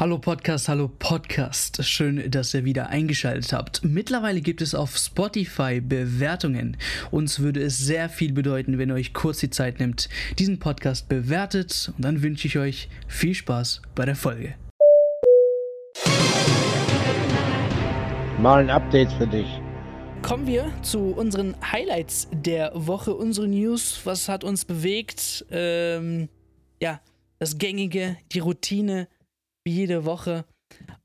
Hallo Podcast, hallo Podcast. Schön, dass ihr wieder eingeschaltet habt. Mittlerweile gibt es auf Spotify Bewertungen. Uns würde es sehr viel bedeuten, wenn ihr euch kurz die Zeit nimmt, diesen Podcast bewertet. Und dann wünsche ich euch viel Spaß bei der Folge. Mal ein Update für dich. Kommen wir zu unseren Highlights der Woche, unsere News. Was hat uns bewegt? Ähm, ja, das Gängige, die Routine wie jede Woche.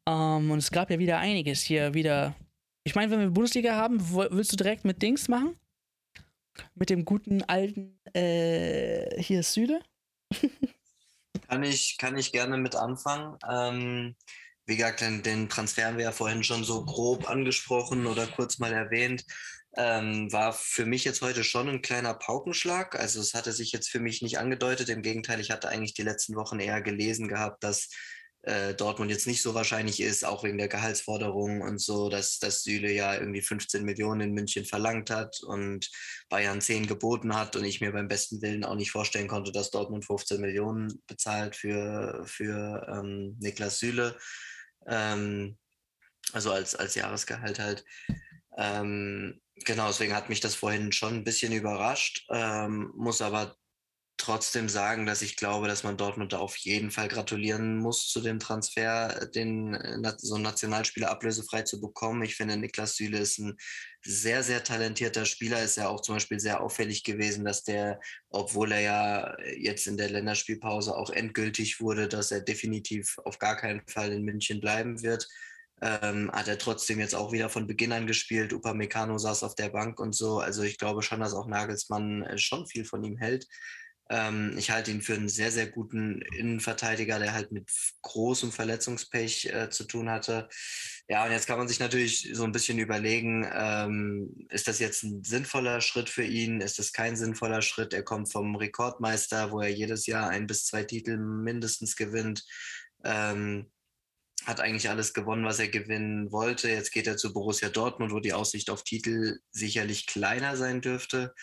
Ähm, und es gab ja wieder einiges hier wieder. Ich meine, wenn wir Bundesliga haben, willst du direkt mit Dings machen? Mit dem guten alten, äh, hier Süde? kann, ich, kann ich gerne mit anfangen. Ähm, wie gesagt, den, den Transfer haben wir ja vorhin schon so grob angesprochen oder kurz mal erwähnt. Ähm, war für mich jetzt heute schon ein kleiner Paukenschlag. Also es hatte sich jetzt für mich nicht angedeutet. Im Gegenteil, ich hatte eigentlich die letzten Wochen eher gelesen gehabt, dass äh, Dortmund jetzt nicht so wahrscheinlich ist, auch wegen der Gehaltsforderungen und so, dass, dass Süle ja irgendwie 15 Millionen in München verlangt hat und Bayern 10 geboten hat und ich mir beim besten Willen auch nicht vorstellen konnte, dass Dortmund 15 Millionen bezahlt für, für ähm, Niklas Süle. Ähm, also als, als Jahresgehalt halt. Ähm, genau, deswegen hat mich das vorhin schon ein bisschen überrascht, ähm, muss aber trotzdem sagen, dass ich glaube, dass man Dortmund da auf jeden Fall gratulieren muss zu dem Transfer, den äh, so einen Nationalspieler ablösefrei zu bekommen. Ich finde, Niklas Süle ist ein sehr, sehr talentierter Spieler. Ist ja auch zum Beispiel sehr auffällig gewesen, dass der, obwohl er ja jetzt in der Länderspielpause auch endgültig wurde, dass er definitiv auf gar keinen Fall in München bleiben wird. Ähm, hat er trotzdem jetzt auch wieder von Beginn an gespielt. Upamecano saß auf der Bank und so. Also ich glaube schon, dass auch Nagelsmann äh, schon viel von ihm hält. Ähm, ich halte ihn für einen sehr, sehr guten Innenverteidiger, der halt mit großem Verletzungspech äh, zu tun hatte. Ja, und jetzt kann man sich natürlich so ein bisschen überlegen, ähm, ist das jetzt ein sinnvoller Schritt für ihn? Ist das kein sinnvoller Schritt? Er kommt vom Rekordmeister, wo er jedes Jahr ein bis zwei Titel mindestens gewinnt. Ähm, hat eigentlich alles gewonnen, was er gewinnen wollte. Jetzt geht er zu Borussia Dortmund, wo die Aussicht auf Titel sicherlich kleiner sein dürfte.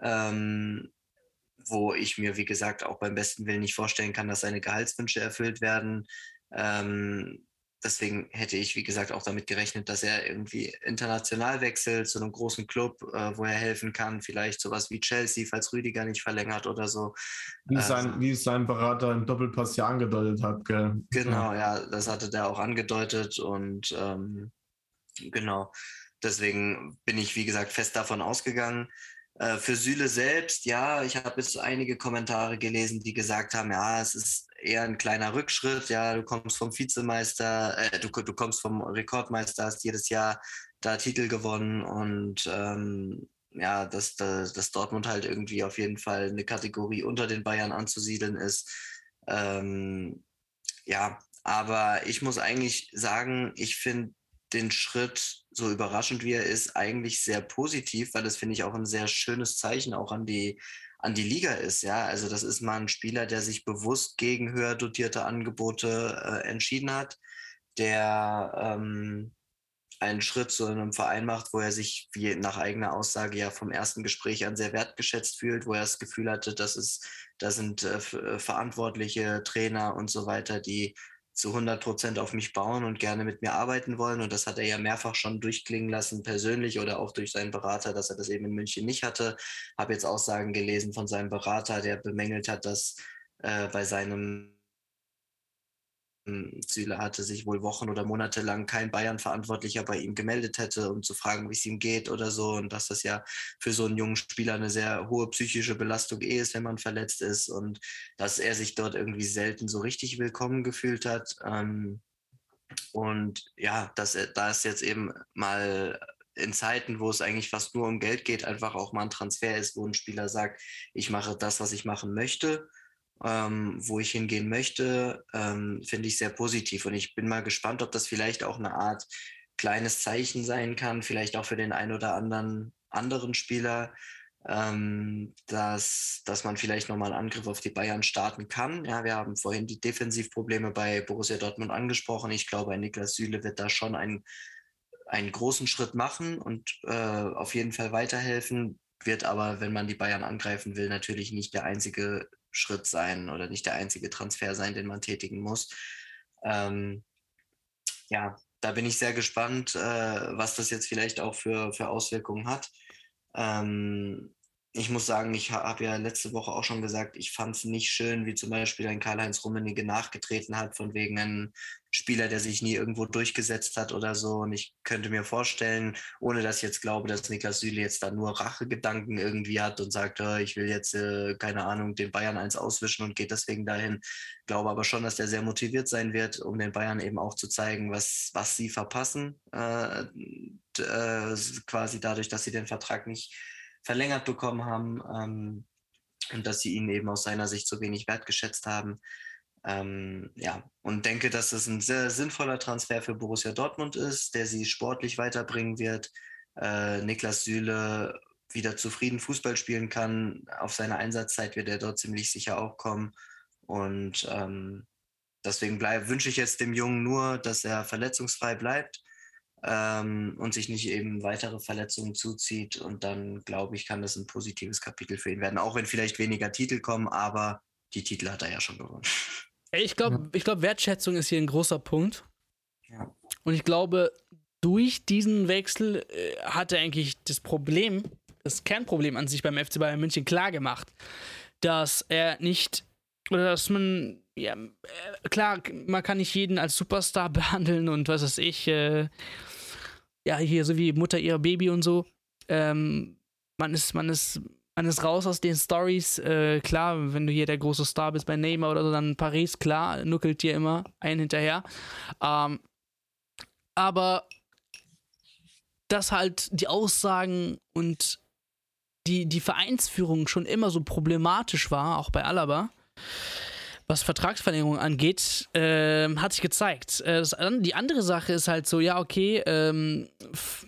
Ähm, wo ich mir, wie gesagt, auch beim besten Willen nicht vorstellen kann, dass seine Gehaltswünsche erfüllt werden. Ähm, deswegen hätte ich, wie gesagt, auch damit gerechnet, dass er irgendwie international wechselt zu einem großen Club, äh, wo er helfen kann. Vielleicht sowas wie Chelsea, falls Rüdiger nicht verlängert oder so. Wie, sein, ähm, wie sein Berater im Doppelpass ja angedeutet hat. Gell? Genau, ja, das hatte der auch angedeutet und ähm, genau. Deswegen bin ich, wie gesagt, fest davon ausgegangen. Äh, für Süle selbst, ja, ich habe jetzt einige Kommentare gelesen, die gesagt haben, ja, es ist eher ein kleiner Rückschritt, ja, du kommst vom Vizemeister, äh, du, du kommst vom Rekordmeister, hast jedes Jahr da Titel gewonnen und ähm, ja, dass, dass, dass Dortmund halt irgendwie auf jeden Fall eine Kategorie unter den Bayern anzusiedeln ist. Ähm, ja, aber ich muss eigentlich sagen, ich finde den Schritt, so überraschend wie er ist, eigentlich sehr positiv, weil das finde ich auch ein sehr schönes Zeichen auch an die, an die Liga ist. Ja, also das ist mal ein Spieler, der sich bewusst gegen höher dotierte Angebote äh, entschieden hat, der ähm, einen Schritt zu einem Verein macht, wo er sich, wie nach eigener Aussage ja vom ersten Gespräch an sehr wertgeschätzt fühlt, wo er das Gefühl hatte, dass es, da sind äh, äh verantwortliche Trainer und so weiter, die zu 100 Prozent auf mich bauen und gerne mit mir arbeiten wollen. Und das hat er ja mehrfach schon durchklingen lassen, persönlich oder auch durch seinen Berater, dass er das eben in München nicht hatte. Habe jetzt Aussagen gelesen von seinem Berater, der bemängelt hat, dass äh, bei seinem Süle hatte sich wohl Wochen oder Monate lang kein Bayern-Verantwortlicher bei ihm gemeldet hätte, um zu fragen, wie es ihm geht oder so. Und dass das ja für so einen jungen Spieler eine sehr hohe psychische Belastung eh ist, wenn man verletzt ist. Und dass er sich dort irgendwie selten so richtig willkommen gefühlt hat. Ähm, und ja, dass da ist jetzt eben mal in Zeiten, wo es eigentlich fast nur um Geld geht, einfach auch mal ein Transfer ist, wo ein Spieler sagt, ich mache das, was ich machen möchte ähm, wo ich hingehen möchte, ähm, finde ich sehr positiv. Und ich bin mal gespannt, ob das vielleicht auch eine Art kleines Zeichen sein kann, vielleicht auch für den einen oder anderen anderen Spieler, ähm, dass, dass man vielleicht nochmal einen Angriff auf die Bayern starten kann. Ja, wir haben vorhin die Defensivprobleme bei Borussia Dortmund angesprochen. Ich glaube, ein Niklas Süle wird da schon einen, einen großen Schritt machen und äh, auf jeden Fall weiterhelfen. Wird aber, wenn man die Bayern angreifen will, natürlich nicht der einzige Schritt sein oder nicht der einzige Transfer sein, den man tätigen muss. Ähm, ja, da bin ich sehr gespannt, äh, was das jetzt vielleicht auch für, für Auswirkungen hat. Ähm, ich muss sagen, ich habe ja letzte Woche auch schon gesagt, ich fand es nicht schön, wie zum Beispiel ein Karl-Heinz Rummenigge nachgetreten hat, von wegen einem Spieler, der sich nie irgendwo durchgesetzt hat oder so. Und ich könnte mir vorstellen, ohne dass ich jetzt glaube, dass Niklas Süle jetzt da nur Rachegedanken irgendwie hat und sagt, oh, ich will jetzt, äh, keine Ahnung, den Bayern eins auswischen und geht deswegen dahin. Glaube aber schon, dass der sehr motiviert sein wird, um den Bayern eben auch zu zeigen, was, was sie verpassen, äh, äh, quasi dadurch, dass sie den Vertrag nicht verlängert bekommen haben ähm, und dass sie ihn eben aus seiner Sicht so wenig wertgeschätzt haben. Ähm, ja, und denke, dass es ein sehr sinnvoller Transfer für Borussia Dortmund ist, der sie sportlich weiterbringen wird. Äh, Niklas Süle wieder zufrieden Fußball spielen kann. Auf seine Einsatzzeit wird er dort ziemlich sicher auch kommen. Und ähm, deswegen bleib, wünsche ich jetzt dem Jungen nur, dass er verletzungsfrei bleibt ähm, und sich nicht eben weitere Verletzungen zuzieht. Und dann, glaube ich, kann das ein positives Kapitel für ihn werden. Auch wenn vielleicht weniger Titel kommen, aber die Titel hat er ja schon gewonnen. Ich glaube, ich glaube, Wertschätzung ist hier ein großer Punkt. Ja. Und ich glaube, durch diesen Wechsel äh, hat er eigentlich das Problem, das Kernproblem an sich beim FC Bayern München klar gemacht, dass er nicht oder dass man ja äh, klar, man kann nicht jeden als Superstar behandeln und was weiß ich, äh, ja, hier so wie Mutter ihrer Baby und so. Ähm, man ist, man ist, man ist raus aus den Stories. Äh, klar, wenn du hier der große Star bist bei Neymar oder so, dann Paris, klar, nuckelt dir immer ein hinterher. Ähm, aber dass halt die Aussagen und die, die Vereinsführung schon immer so problematisch war, auch bei Alaba, was Vertragsverlängerung angeht, äh, hat sich gezeigt. Äh, die andere Sache ist halt so, ja, okay, ähm,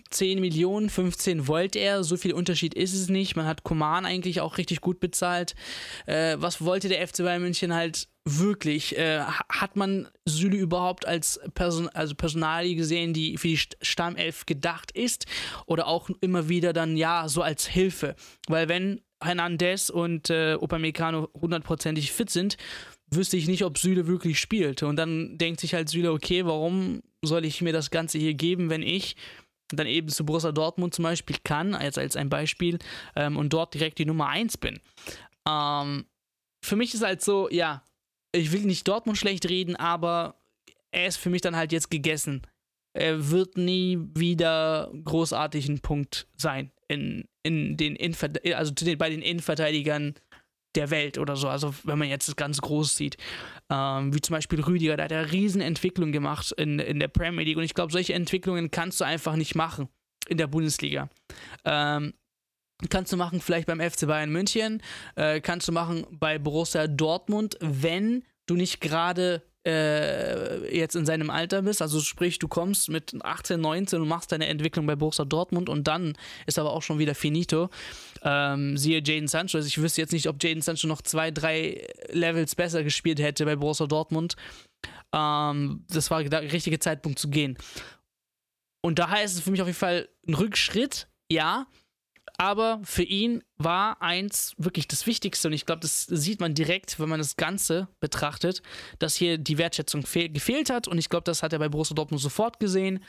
10 Millionen, 15 wollte er, so viel Unterschied ist es nicht. Man hat Koman eigentlich auch richtig gut bezahlt. Äh, was wollte der FC Bayern München halt wirklich? Äh, hat man Süle überhaupt als Person, also Personalie gesehen, die für die Stammelf gedacht ist? Oder auch immer wieder dann, ja, so als Hilfe? Weil wenn Hernandez und äh, Upamecano hundertprozentig fit sind, wüsste ich nicht, ob Süle wirklich spielt. Und dann denkt sich halt Süle, okay, warum soll ich mir das Ganze hier geben, wenn ich dann eben zu Borussia Dortmund zum Beispiel kann, als, als ein Beispiel, ähm, und dort direkt die Nummer 1 bin. Ähm, für mich ist halt so, ja, ich will nicht Dortmund schlecht reden, aber er ist für mich dann halt jetzt gegessen. Er wird nie wieder großartig ein Punkt sein in, in den also bei den Innenverteidigern der Welt oder so. Also wenn man jetzt das ganz groß sieht. Ähm, wie zum Beispiel Rüdiger, da hat er Riesenentwicklung gemacht in, in der Premier League. Und ich glaube, solche Entwicklungen kannst du einfach nicht machen in der Bundesliga. Ähm, kannst du machen vielleicht beim FC Bayern München, äh, kannst du machen bei Borussia Dortmund, wenn du nicht gerade äh, jetzt in seinem Alter bist, also sprich, du kommst mit 18, 19 und machst deine Entwicklung bei Borussia Dortmund und dann ist aber auch schon wieder finito. Ähm, siehe Jaden Sancho, also ich wüsste jetzt nicht, ob Jaden Sancho noch zwei, drei Levels besser gespielt hätte bei Borussia Dortmund. Ähm, das war der richtige Zeitpunkt zu gehen. Und daher ist es für mich auf jeden Fall ein Rückschritt, ja, aber für ihn war eins wirklich das Wichtigste und ich glaube, das sieht man direkt, wenn man das Ganze betrachtet, dass hier die Wertschätzung gefehlt hat und ich glaube, das hat er bei Borussia Dortmund sofort gesehen.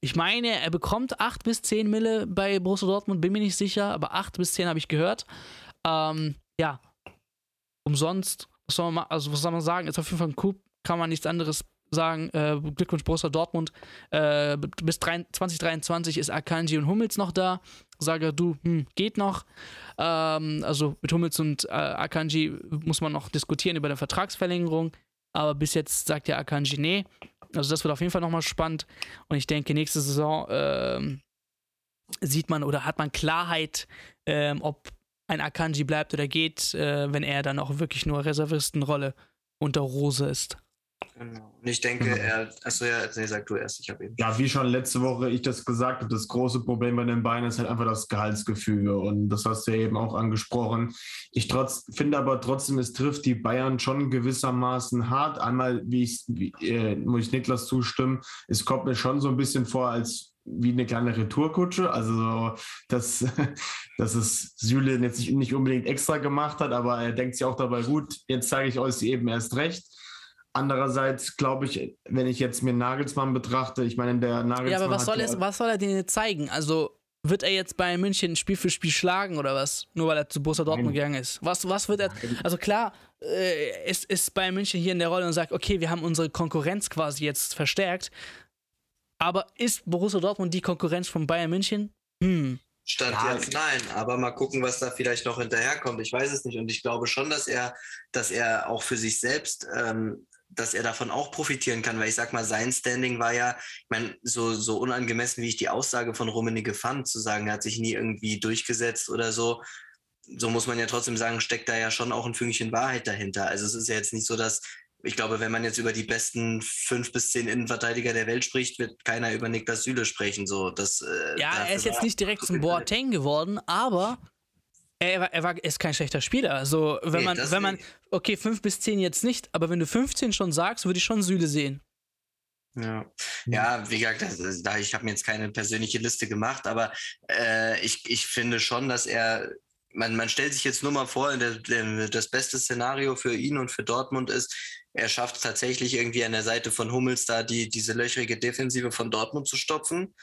Ich meine, er bekommt 8 bis 10 Mille bei Borussia Dortmund, bin mir nicht sicher, aber 8 bis 10 habe ich gehört. Ähm, ja, umsonst, was soll, man, also, was soll man sagen, ist auf jeden Fall ein Coup, kann man nichts anderes sagen, äh, Glückwunsch Borussia Dortmund, äh, bis 2023 ist Akanji und Hummels noch da. Sage du, hm, geht noch. Ähm, also mit Hummels und äh, Akanji muss man noch diskutieren über eine Vertragsverlängerung, aber bis jetzt sagt ja Akanji nee. Also das wird auf jeden Fall nochmal spannend und ich denke, nächste Saison ähm, sieht man oder hat man Klarheit, ähm, ob ein Akanji bleibt oder geht, äh, wenn er dann auch wirklich nur Reservistenrolle unter Rose ist. Genau. Und ich denke, genau. er, achso, ja, nee, sag du erst, ich habe eben. Ja, wie schon letzte Woche ich das gesagt habe, das große Problem bei den Beinen ist halt einfach das Gehaltsgefüge. Und das hast du ja eben auch angesprochen. Ich trotz, finde aber trotzdem, es trifft die Bayern schon gewissermaßen hart. Einmal, wie ich, wie, äh, muss ich Niklas zustimmen, es kommt mir schon so ein bisschen vor, als wie eine kleine Retourkutsche. Also, dass, dass es Süle jetzt nicht, unbedingt extra gemacht hat, aber er denkt sich auch dabei, gut, jetzt zeige ich euch eben erst recht. Andererseits glaube ich, wenn ich jetzt mir Nagelsmann betrachte, ich meine, der Nagelsmann. Ja, aber was soll, es, was soll er denn jetzt zeigen? Also wird er jetzt bei München Spiel für Spiel schlagen oder was? Nur weil er zu Borussia Dortmund gegangen ist. Was, was wird er. Also klar, äh, ist, ist bei München hier in der Rolle und sagt, okay, wir haben unsere Konkurrenz quasi jetzt verstärkt. Aber ist Borussia Dortmund die Konkurrenz von Bayern München? Hm. Stand ja, jetzt nein, aber mal gucken, was da vielleicht noch hinterherkommt. Ich weiß es nicht und ich glaube schon, dass er, dass er auch für sich selbst ähm, dass er davon auch profitieren kann, weil ich sag mal, sein Standing war ja, ich meine, so, so unangemessen, wie ich die Aussage von Rummenigge fand, zu sagen, er hat sich nie irgendwie durchgesetzt oder so, so muss man ja trotzdem sagen, steckt da ja schon auch ein Fünkchen Wahrheit dahinter. Also es ist ja jetzt nicht so, dass, ich glaube, wenn man jetzt über die besten fünf bis zehn Innenverteidiger der Welt spricht, wird keiner über Niklas Süle sprechen. So, das, äh, ja, er ist jetzt nicht direkt zum Boateng geworden, aber er war, er war ist kein schlechter Spieler. Also, wenn nee, man, wenn man, okay, 5 bis 10 jetzt nicht, aber wenn du 15 schon sagst, würde ich schon Süle sehen. Ja. ja, wie gesagt, das, da, ich habe mir jetzt keine persönliche Liste gemacht, aber äh, ich, ich finde schon, dass er, man, man stellt sich jetzt nur mal vor, der, der, das beste Szenario für ihn und für Dortmund ist, er schafft es tatsächlich irgendwie an der Seite von Hummels da die, diese löchrige Defensive von Dortmund zu stopfen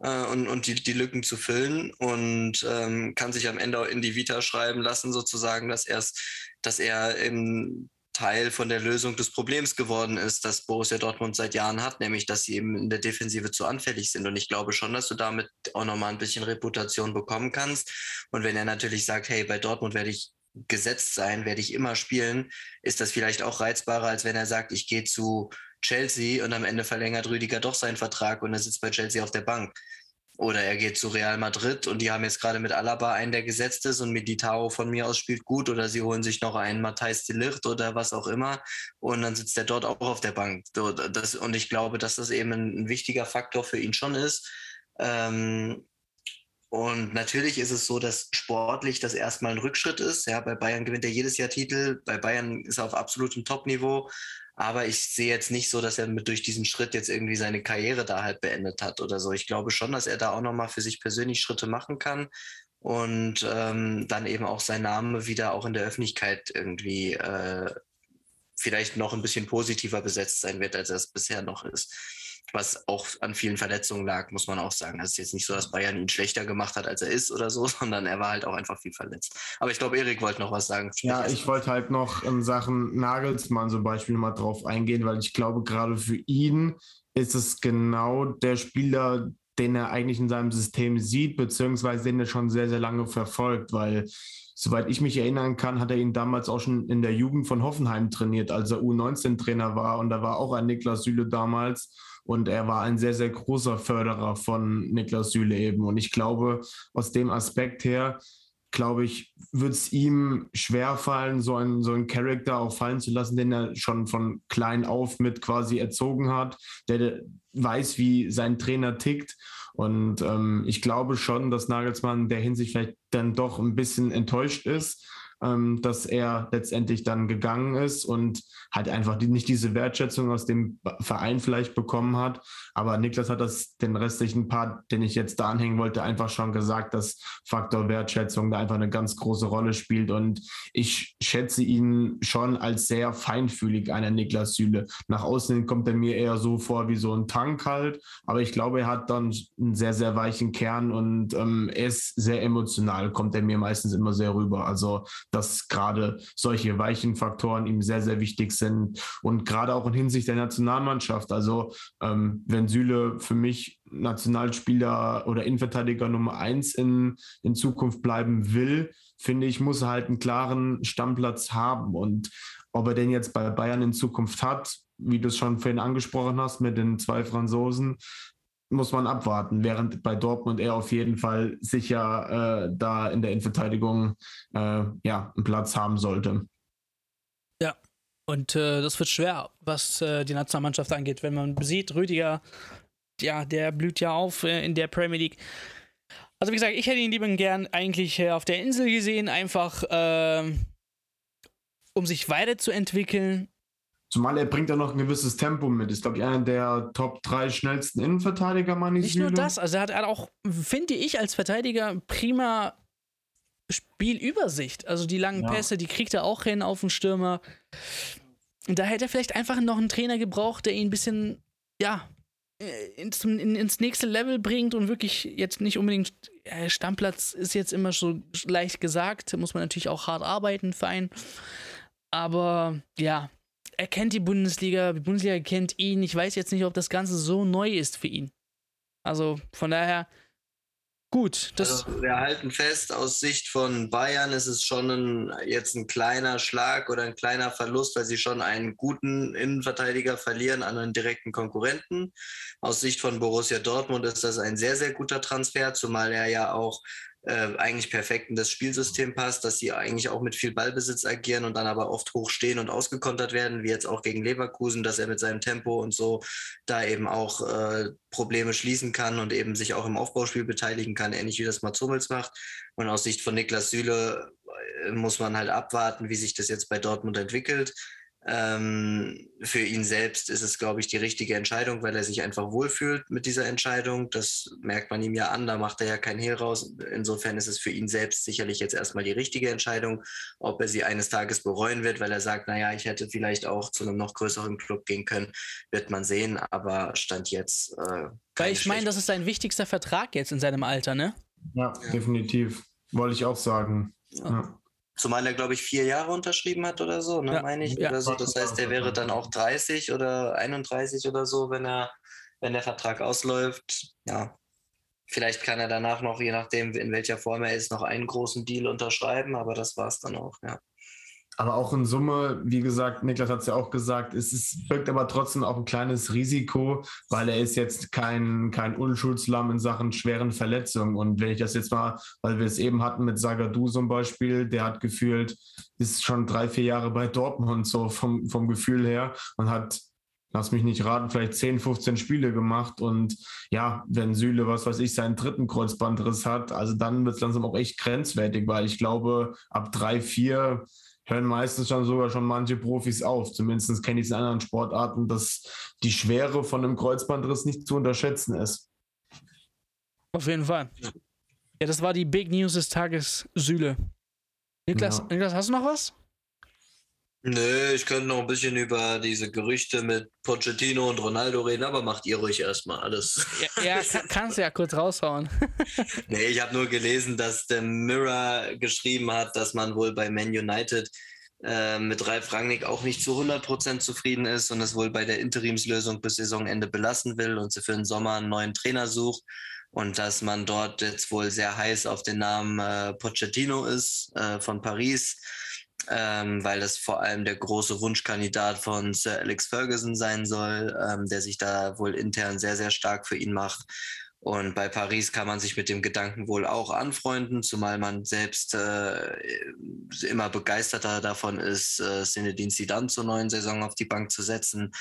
äh, und, und die, die Lücken zu füllen und ähm, kann sich am Ende auch in die Vita schreiben lassen, sozusagen, dass, erst, dass er im Teil von der Lösung des Problems geworden ist, das Borussia Dortmund seit Jahren hat, nämlich dass sie eben in der Defensive zu anfällig sind. Und ich glaube schon, dass du damit auch nochmal ein bisschen Reputation bekommen kannst. Und wenn er natürlich sagt, hey, bei Dortmund werde ich gesetzt sein, werde ich immer spielen, ist das vielleicht auch reizbarer, als wenn er sagt, ich gehe zu Chelsea und am Ende verlängert Rüdiger doch seinen Vertrag und er sitzt bei Chelsea auf der Bank. Oder er geht zu Real Madrid und die haben jetzt gerade mit Alaba einen, der gesetzt ist und Militao von mir aus spielt gut oder sie holen sich noch einen Matthijs de Ligt oder was auch immer und dann sitzt er dort auch auf der Bank. Und ich glaube, dass das eben ein, ein wichtiger Faktor für ihn schon ist. Ähm, und natürlich ist es so, dass sportlich das erstmal ein Rückschritt ist. Ja, bei Bayern gewinnt er jedes Jahr Titel. Bei Bayern ist er auf absolutem Top-Niveau. Aber ich sehe jetzt nicht so, dass er mit durch diesen Schritt jetzt irgendwie seine Karriere da halt beendet hat oder so. Ich glaube schon, dass er da auch nochmal für sich persönlich Schritte machen kann und ähm, dann eben auch sein Name wieder auch in der Öffentlichkeit irgendwie äh, vielleicht noch ein bisschen positiver besetzt sein wird, als er es bisher noch ist was auch an vielen Verletzungen lag, muss man auch sagen. Es ist jetzt nicht so, dass Bayern ihn schlechter gemacht hat, als er ist oder so, sondern er war halt auch einfach viel verletzt. Aber ich glaube, Erik wollte noch was sagen. Sprich ja, ich wollte halt noch in Sachen Nagelsmann zum Beispiel mal drauf eingehen, weil ich glaube, gerade für ihn ist es genau der Spieler, den er eigentlich in seinem System sieht, beziehungsweise den er schon sehr, sehr lange verfolgt, weil soweit ich mich erinnern kann, hat er ihn damals auch schon in der Jugend von Hoffenheim trainiert, als er U19-Trainer war. Und da war auch ein Niklas Süle damals. Und er war ein sehr, sehr großer Förderer von Niklas Süle eben. Und ich glaube, aus dem Aspekt her, glaube ich, wird es ihm schwerfallen, so einen, so einen Charakter auch fallen zu lassen, den er schon von klein auf mit quasi erzogen hat, der weiß, wie sein Trainer tickt. Und ähm, ich glaube schon, dass Nagelsmann der Hinsicht vielleicht dann doch ein bisschen enttäuscht ist, ähm, dass er letztendlich dann gegangen ist und halt einfach die, nicht diese Wertschätzung aus dem Verein vielleicht bekommen hat. Aber Niklas hat das den restlichen Part, den ich jetzt da anhängen wollte, einfach schon gesagt, dass Faktor Wertschätzung da einfach eine ganz große Rolle spielt. Und ich schätze ihn schon als sehr feinfühlig, einer Niklas Süle. Nach außen kommt er mir eher so vor wie so ein Tank halt. Aber ich glaube, er hat dann einen sehr, sehr weichen Kern und ähm, er ist sehr emotional, kommt er mir meistens immer sehr rüber. Also dass gerade solche weichen Faktoren ihm sehr, sehr wichtig sind. Und gerade auch in Hinsicht der Nationalmannschaft. Also ähm, wenn Süle für mich Nationalspieler oder Innenverteidiger Nummer eins in, in Zukunft bleiben will, finde ich, muss er halt einen klaren Stammplatz haben. Und ob er den jetzt bei Bayern in Zukunft hat, wie du es schon vorhin angesprochen hast, mit den zwei Franzosen, muss man abwarten, während bei Dortmund er auf jeden Fall sicher äh, da in der Innenverteidigung äh, ja, einen Platz haben sollte. Ja, und äh, das wird schwer, was äh, die Nationalmannschaft angeht. Wenn man sieht, Rüdiger, ja, der blüht ja auf äh, in der Premier League. Also wie gesagt, ich hätte ihn lieber gern eigentlich äh, auf der Insel gesehen, einfach ähm, um sich weiterzuentwickeln, Zumal er bringt ja noch ein gewisses Tempo mit. Ist, glaube ich, einer der Top 3 schnellsten Innenverteidiger, meine ich. Nicht nur das, also er hat auch, finde ich, als Verteidiger prima Spielübersicht. Also die langen ja. Pässe, die kriegt er auch hin auf den Stürmer. da hätte er vielleicht einfach noch einen Trainer gebraucht, der ihn ein bisschen, ja, äh, ins, in, ins nächste Level bringt und wirklich jetzt nicht unbedingt äh, Stammplatz ist jetzt immer so leicht gesagt, muss man natürlich auch hart arbeiten für einen. Aber ja, er kennt die Bundesliga, die Bundesliga kennt ihn. Ich weiß jetzt nicht, ob das Ganze so neu ist für ihn. Also von daher, Gut, das also wir halten fest, aus Sicht von Bayern ist es schon ein, jetzt ein kleiner Schlag oder ein kleiner Verlust, weil sie schon einen guten Innenverteidiger verlieren an einen direkten Konkurrenten. Aus Sicht von Borussia Dortmund ist das ein sehr, sehr guter Transfer, zumal er ja auch äh, eigentlich perfekt in das Spielsystem passt, dass sie eigentlich auch mit viel Ballbesitz agieren und dann aber oft hoch stehen und ausgekontert werden, wie jetzt auch gegen Leverkusen, dass er mit seinem Tempo und so da eben auch äh, Probleme schließen kann und eben sich auch im Aufbauspiel beteiligen kann, ähnlich wie das Mats Hummels macht. Und aus Sicht von Niklas Süle äh, muss man halt abwarten, wie sich das jetzt bei Dortmund entwickelt. Ähm, für ihn selbst ist es, glaube ich, die richtige Entscheidung, weil er sich einfach wohlfühlt mit dieser Entscheidung. Das merkt man ihm ja an, da macht er ja kein Hehl raus. Insofern ist es für ihn selbst sicherlich jetzt erstmal die richtige Entscheidung. Ob er sie eines Tages bereuen wird, weil er sagt, naja, ich hätte vielleicht auch zu einem noch größeren Club gehen können, wird man sehen. Aber Stand jetzt. Äh, weil ich meine, das ist sein wichtigster Vertrag jetzt in seinem Alter, ne? Ja, ja. definitiv. Wollte ich auch sagen. Ja. ja. Zumal er, glaube ich, vier Jahre unterschrieben hat oder so, ne, ja, meine ich. Ja. Oder so. Das heißt, er wäre dann auch 30 oder 31 oder so, wenn er, wenn der Vertrag ausläuft. Ja. Vielleicht kann er danach noch, je nachdem, in welcher Form er ist, noch einen großen Deal unterschreiben, aber das war es dann auch, ja. Aber auch in Summe, wie gesagt, Niklas hat es ja auch gesagt, es ist, birgt aber trotzdem auch ein kleines Risiko, weil er ist jetzt kein, kein Unschuldslamm in Sachen schweren Verletzungen. Und wenn ich das jetzt mal, weil wir es eben hatten mit Sagadu zum Beispiel, der hat gefühlt, ist schon drei, vier Jahre bei Dortmund so vom, vom Gefühl her und hat lass mich nicht raten, vielleicht 10, 15 Spiele gemacht. Und ja, wenn Süle, was weiß ich, seinen dritten Kreuzbandriss hat, also dann wird es langsam auch echt grenzwertig, weil ich glaube, ab drei, vier hören meistens schon sogar schon manche Profis auf. Zumindest kenne ich es in anderen Sportarten, dass die Schwere von einem Kreuzbandriss nicht zu unterschätzen ist. Auf jeden Fall. Ja, das war die Big News des Tages, Süle. Niklas, ja. Niklas, hast du noch was? Nö, ich könnte noch ein bisschen über diese Gerüchte mit Pochettino und Ronaldo reden, aber macht ihr ruhig erstmal alles. Ja, ja kann, kannst du ja kurz raushauen. nee, ich habe nur gelesen, dass der Mirror geschrieben hat, dass man wohl bei Man United äh, mit Ralf Rangnick auch nicht zu 100% zufrieden ist und es wohl bei der Interimslösung bis Saisonende belassen will und sie für den Sommer einen neuen Trainer sucht und dass man dort jetzt wohl sehr heiß auf den Namen äh, Pochettino ist äh, von Paris ähm, weil das vor allem der große Wunschkandidat von Sir Alex Ferguson sein soll, ähm, der sich da wohl intern sehr, sehr stark für ihn macht. Und bei Paris kann man sich mit dem Gedanken wohl auch anfreunden, zumal man selbst äh, immer begeisterter davon ist, äh, Zinedine Zidane zur neuen Saison auf die Bank zu setzen.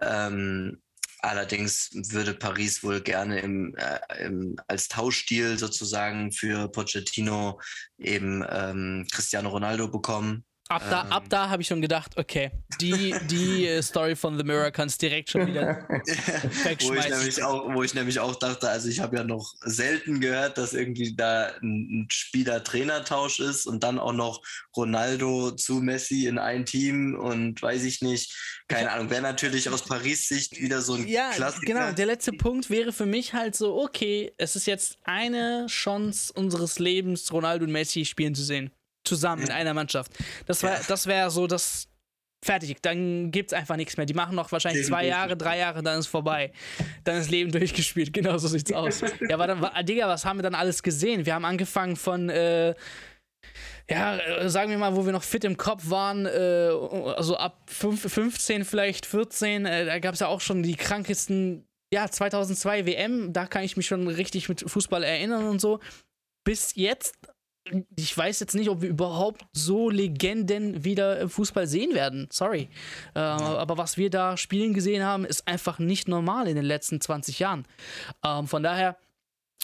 Ähm, Allerdings würde Paris wohl gerne im, äh, im, als Tauschstil sozusagen für Pochettino eben ähm, Cristiano Ronaldo bekommen. Ab da, ähm, ab da habe ich schon gedacht, okay, die, die äh, Story von The Mirror kannst direkt schon wieder wegschmeißen. wo, ich nämlich auch, wo ich nämlich auch dachte, also ich habe ja noch selten gehört, dass irgendwie da ein, ein Spieler-Trainer-Tausch ist und dann auch noch Ronaldo zu Messi in ein Team und weiß ich nicht, keine Ahnung, wäre natürlich aus Paris Sicht wieder so ein ja, Klassiker. genau, der letzte Punkt wäre für mich halt so, okay, es ist jetzt eine Chance unseres Lebens, Ronaldo und Messi spielen zu sehen zusammen in einer Mannschaft. Das, war, das wäre so das. Fertig, dann gibt es einfach nichts mehr. Die machen noch wahrscheinlich zwei Jahre, drei Jahre, dann ist vorbei. Dann ist Leben durchgespielt. Genau so sieht's aus. ja, aber dann, Digga, was haben wir dann alles gesehen? Wir haben angefangen von. Äh, ja, äh, sagen wir mal, wo wir noch fit im Kopf waren, äh, also ab 5, 15, vielleicht 14, äh, da gab es ja auch schon die krankesten, ja, 2002 WM, da kann ich mich schon richtig mit Fußball erinnern und so. Bis jetzt ich weiß jetzt nicht, ob wir überhaupt so Legenden wieder im Fußball sehen werden. Sorry. Äh, aber was wir da spielen gesehen haben, ist einfach nicht normal in den letzten 20 Jahren. Ähm, von daher,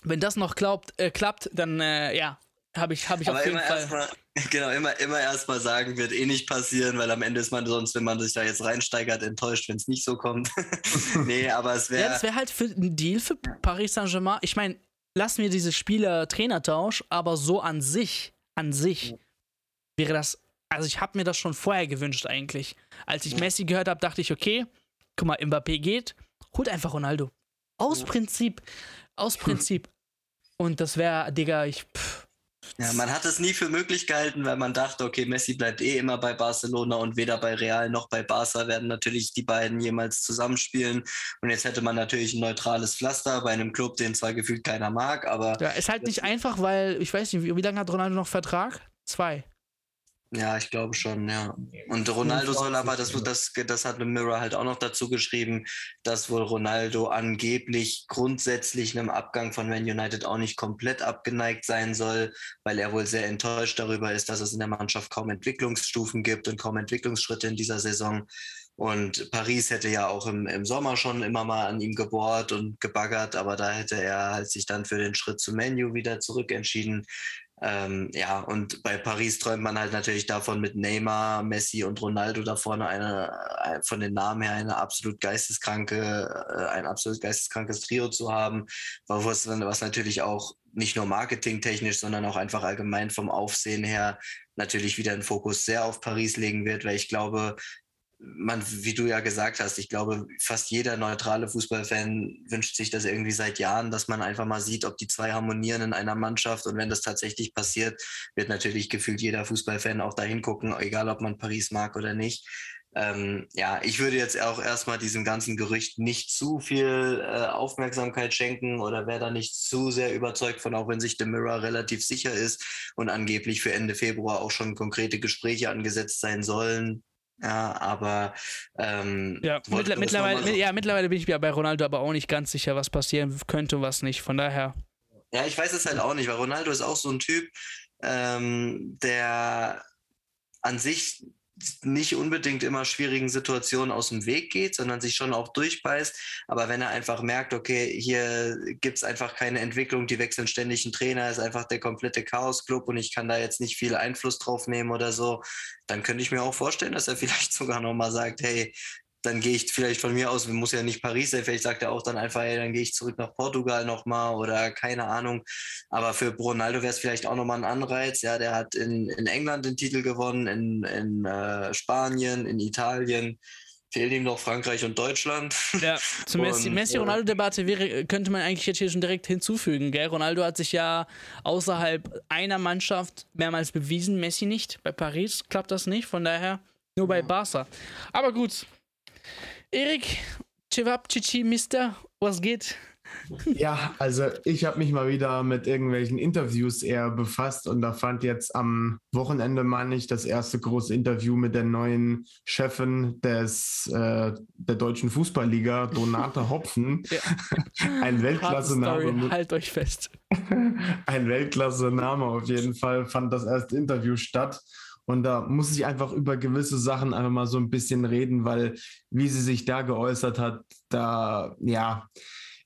wenn das noch glaubt, äh, klappt, dann äh, ja, habe ich, hab ich auf jeden Fall. Mal, genau, immer, immer erstmal sagen, wird eh nicht passieren, weil am Ende ist man sonst, wenn man sich da jetzt reinsteigert, enttäuscht, wenn es nicht so kommt. nee, aber es wäre. Ja, das wäre halt für ein Deal für Paris Saint-Germain. Ich meine, lassen wir diese Spieler-Trainertausch, aber so an sich, an sich wäre das also ich habe mir das schon vorher gewünscht eigentlich. Als ich Messi gehört habe, dachte ich, okay, guck mal, Mbappé geht, holt einfach Ronaldo. Aus Prinzip. Aus Prinzip. Und das wäre, Digga, ich. Pff, ja, man hat es nie für möglich gehalten, weil man dachte, okay, Messi bleibt eh immer bei Barcelona und weder bei Real noch bei Barca werden natürlich die beiden jemals zusammenspielen. Und jetzt hätte man natürlich ein neutrales Pflaster bei einem Club, den zwar gefühlt keiner mag, aber. Ja, ist halt nicht einfach, weil ich weiß nicht, wie, wie lange hat Ronaldo noch Vertrag? Zwei. Ja, ich glaube schon, ja. Und Ronaldo soll aber, das, das, das hat Mirror halt auch noch dazu geschrieben, dass wohl Ronaldo angeblich grundsätzlich einem Abgang von Man United auch nicht komplett abgeneigt sein soll, weil er wohl sehr enttäuscht darüber ist, dass es in der Mannschaft kaum Entwicklungsstufen gibt und kaum Entwicklungsschritte in dieser Saison. Und Paris hätte ja auch im, im Sommer schon immer mal an ihm gebohrt und gebaggert, aber da hätte er halt sich dann für den Schritt zu Menu wieder zurückentschieden. Ähm, ja, und bei Paris träumt man halt natürlich davon, mit Neymar, Messi und Ronaldo da vorne eine, äh, von den Namen her eine absolut geisteskranke, äh, ein absolut geisteskrankes Trio zu haben, was, was natürlich auch nicht nur marketingtechnisch, sondern auch einfach allgemein vom Aufsehen her natürlich wieder den Fokus sehr auf Paris legen wird, weil ich glaube, man, wie du ja gesagt hast, ich glaube, fast jeder neutrale Fußballfan wünscht sich das irgendwie seit Jahren, dass man einfach mal sieht, ob die zwei harmonieren in einer Mannschaft. Und wenn das tatsächlich passiert, wird natürlich gefühlt jeder Fußballfan auch dahin gucken, egal ob man Paris mag oder nicht. Ähm, ja, ich würde jetzt auch erstmal diesem ganzen Gerücht nicht zu viel äh, Aufmerksamkeit schenken oder wäre da nicht zu sehr überzeugt von, auch wenn sich The Mirror relativ sicher ist und angeblich für Ende Februar auch schon konkrete Gespräche angesetzt sein sollen ja, aber ähm, ja, mittler mittlerweile, so ja, mittlerweile bin ich mir bei Ronaldo aber auch nicht ganz sicher, was passieren könnte und was nicht. Von daher. Ja, ich weiß es halt auch nicht, weil Ronaldo ist auch so ein Typ, ähm, der an sich nicht unbedingt immer schwierigen Situationen aus dem Weg geht, sondern sich schon auch durchbeißt. Aber wenn er einfach merkt, okay, hier gibt es einfach keine Entwicklung, die wechseln ständig einen Trainer, ist einfach der komplette Chaos-Club und ich kann da jetzt nicht viel Einfluss drauf nehmen oder so, dann könnte ich mir auch vorstellen, dass er vielleicht sogar nochmal sagt, hey, dann gehe ich vielleicht von mir aus, muss ja nicht Paris sein, vielleicht sagt er auch dann einfach, hey, dann gehe ich zurück nach Portugal nochmal oder keine Ahnung. Aber für Ronaldo wäre es vielleicht auch nochmal ein Anreiz. Ja, der hat in, in England den Titel gewonnen, in, in äh, Spanien, in Italien. Fehlt ihm noch Frankreich und Deutschland. Ja, zur Messi-Ronaldo-Debatte wäre, könnte man eigentlich jetzt hier schon direkt hinzufügen. Gell? Ronaldo hat sich ja außerhalb einer Mannschaft mehrmals bewiesen, Messi nicht. Bei Paris klappt das nicht, von daher nur bei Barca. Aber gut, Erik, Chewab, Chichi, Mister, was geht? Ja, also ich habe mich mal wieder mit irgendwelchen Interviews eher befasst und da fand jetzt am Wochenende, meine ich, das erste große Interview mit der neuen Chefin des, äh, der deutschen Fußballliga, Donata Hopfen. Ein Weltklasse-Name. Halt euch fest. Ein Weltklasse-Name auf jeden Fall fand das erste Interview statt. Und da muss ich einfach über gewisse Sachen einfach mal so ein bisschen reden, weil wie sie sich da geäußert hat, da, ja,